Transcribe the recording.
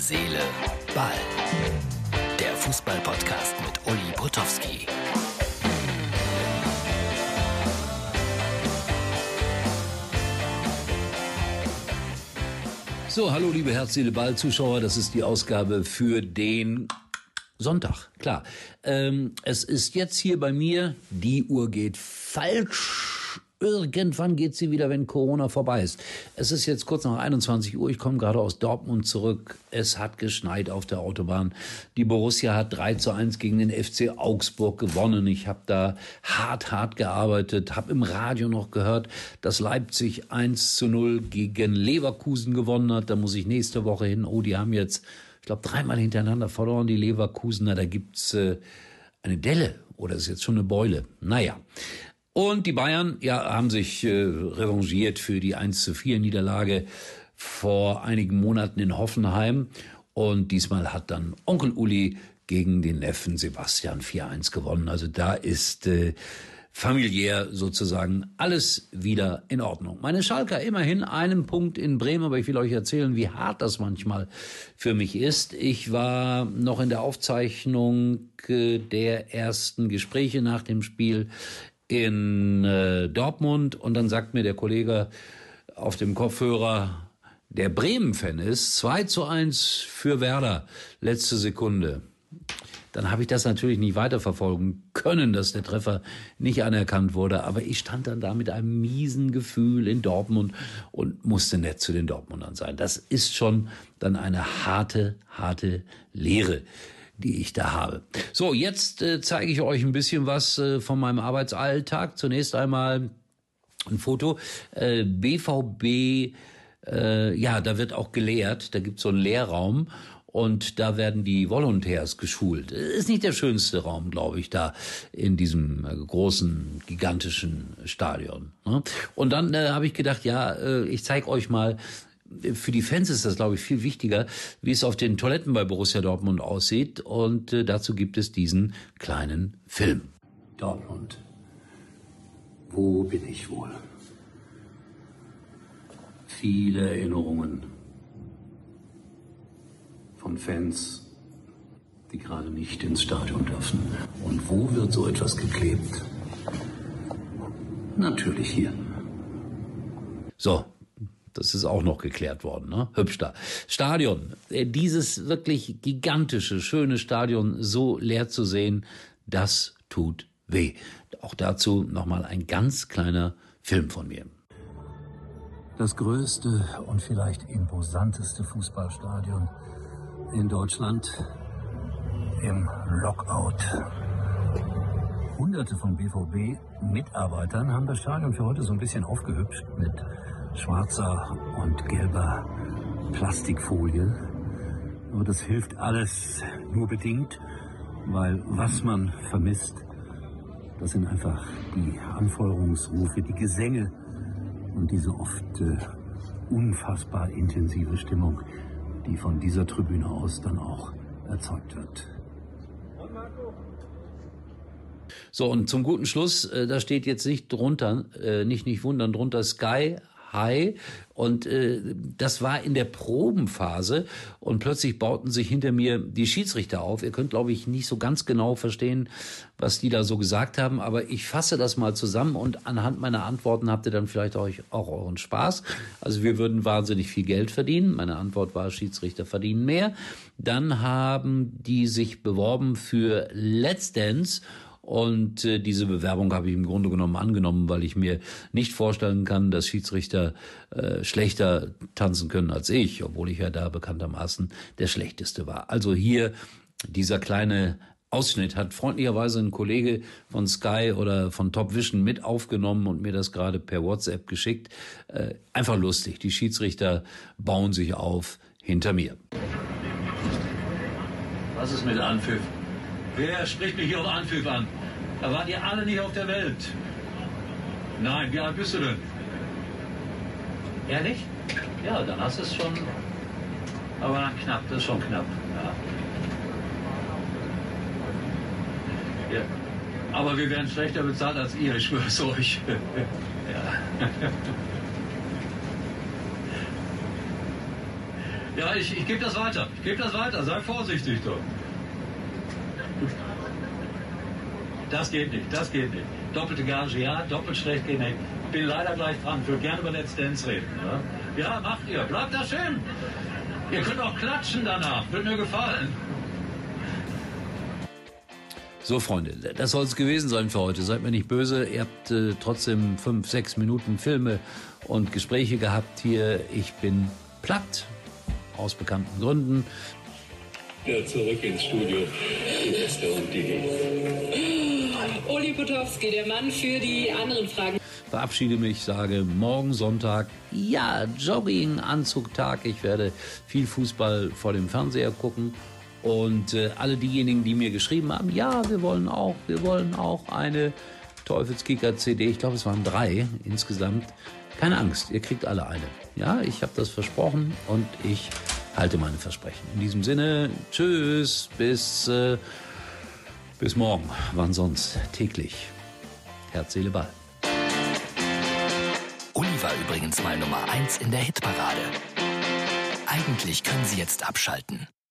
Seele, Ball. Der Fußball-Podcast mit Uli Potowski. So, hallo liebe Herz, Seele, Ball Zuschauer, das ist die Ausgabe für den Sonntag, klar. Ähm, es ist jetzt hier bei mir, die Uhr geht falsch Irgendwann geht sie wieder, wenn Corona vorbei ist. Es ist jetzt kurz nach 21 Uhr. Ich komme gerade aus Dortmund zurück. Es hat geschneit auf der Autobahn. Die Borussia hat 3 zu 1 gegen den FC Augsburg gewonnen. Ich habe da hart, hart gearbeitet, habe im Radio noch gehört, dass Leipzig 1 zu 0 gegen Leverkusen gewonnen hat. Da muss ich nächste Woche hin. Oh, die haben jetzt, ich glaube, dreimal hintereinander verloren, die Leverkusener. Da gibt's äh, eine Delle oder ist jetzt schon eine Beule. Naja. Und die Bayern ja, haben sich äh, revanchiert für die 1 zu 4 Niederlage vor einigen Monaten in Hoffenheim. Und diesmal hat dann Onkel Uli gegen den Neffen Sebastian 4-1 gewonnen. Also da ist äh, familiär sozusagen alles wieder in Ordnung. Meine Schalker immerhin einen Punkt in Bremen, aber ich will euch erzählen, wie hart das manchmal für mich ist. Ich war noch in der Aufzeichnung äh, der ersten Gespräche nach dem Spiel in äh, Dortmund und dann sagt mir der Kollege auf dem Kopfhörer, der Bremen-Fan ist, 2 zu 1 für Werder, letzte Sekunde. Dann habe ich das natürlich nicht weiterverfolgen können, dass der Treffer nicht anerkannt wurde. Aber ich stand dann da mit einem miesen Gefühl in Dortmund und musste nett zu den Dortmundern sein. Das ist schon dann eine harte, harte Lehre die ich da habe. So, jetzt äh, zeige ich euch ein bisschen was äh, von meinem Arbeitsalltag. Zunächst einmal ein Foto. Äh, BVB, äh, ja, da wird auch gelehrt. Da gibt's so einen Lehrraum und da werden die Volontärs geschult. Ist nicht der schönste Raum, glaube ich, da in diesem äh, großen, gigantischen Stadion. Ne? Und dann äh, habe ich gedacht, ja, äh, ich zeige euch mal, für die Fans ist das, glaube ich, viel wichtiger, wie es auf den Toiletten bei Borussia Dortmund aussieht. Und äh, dazu gibt es diesen kleinen Film. Dortmund. Wo bin ich wohl? Viele Erinnerungen von Fans, die gerade nicht ins Stadion dürfen. Und wo wird so etwas geklebt? Natürlich hier. So, das ist auch noch geklärt worden, ne? Hübsch da. Stadion. Äh, dieses wirklich gigantische, schöne Stadion so leer zu sehen, das tut weh. Auch dazu nochmal ein ganz kleiner Film von mir. Das größte und vielleicht imposanteste Fußballstadion in Deutschland im Lockout. Hunderte von BVB-Mitarbeitern haben das Stadion für heute so ein bisschen aufgehübscht mit schwarzer und gelber Plastikfolie. Aber das hilft alles nur bedingt, weil was man vermisst, das sind einfach die Anfeuerungsrufe, die Gesänge und diese oft äh, unfassbar intensive Stimmung, die von dieser Tribüne aus dann auch erzeugt wird. So, und zum guten Schluss, äh, da steht jetzt nicht drunter, äh, nicht, nicht wundern, drunter Sky High und äh, das war in der Probenphase und plötzlich bauten sich hinter mir die Schiedsrichter auf. Ihr könnt, glaube ich, nicht so ganz genau verstehen, was die da so gesagt haben, aber ich fasse das mal zusammen und anhand meiner Antworten habt ihr dann vielleicht auch, auch euren Spaß. Also wir würden wahnsinnig viel Geld verdienen. Meine Antwort war, Schiedsrichter verdienen mehr. Dann haben die sich beworben für Let's Dance und äh, diese Bewerbung habe ich im Grunde genommen angenommen, weil ich mir nicht vorstellen kann, dass Schiedsrichter äh, schlechter tanzen können als ich, obwohl ich ja da bekanntermaßen der Schlechteste war. Also hier dieser kleine Ausschnitt hat freundlicherweise ein Kollege von Sky oder von Top Vision mit aufgenommen und mir das gerade per WhatsApp geschickt. Äh, einfach lustig. Die Schiedsrichter bauen sich auf hinter mir. Was ist mit Anpfiff? Wer spricht mich hier auf Anpfiff an? Da wart ihr alle nicht auf der Welt. Nein, wie alt bist du denn? Ehrlich? Ja, dann hast du es schon. Aber knapp, das ist schon knapp. Ja. ja. Aber wir werden schlechter bezahlt als ihr, ich schwör's euch. ja. Ja, ich, ich gebe das weiter. Ich gebe das weiter. Sei vorsichtig doch. Das geht nicht, das geht nicht. Doppelte Gage, ja, doppelt schlecht geht nicht. Bin leider gleich dran. Ich würde gerne über Let's Dance reden. Ja? ja, macht ihr. Bleibt da schön. Ihr könnt auch klatschen danach. Wird mir gefallen. So, Freunde, das soll es gewesen sein für heute. Seid mir nicht böse. Ihr habt äh, trotzdem fünf, sechs Minuten Filme und Gespräche gehabt hier. Ich bin platt, aus bekannten Gründen. Ja, zurück ins Studio. Die Beste und die Uli Potowski, der Mann für die anderen Fragen. Verabschiede mich, sage morgen Sonntag, ja, Jogging, Anzugtag. Ich werde viel Fußball vor dem Fernseher gucken. Und äh, alle diejenigen, die mir geschrieben haben, ja, wir wollen auch, wir wollen auch eine Teufelskicker-CD. Ich glaube, es waren drei insgesamt. Keine Angst, ihr kriegt alle eine. Ja, ich habe das versprochen und ich halte meine Versprechen. In diesem Sinne, tschüss, bis, äh, bis morgen. Wann sonst? Täglich. Herz, Seele, Ball. Uli war übrigens mal Nummer eins in der Hitparade. Eigentlich können Sie jetzt abschalten.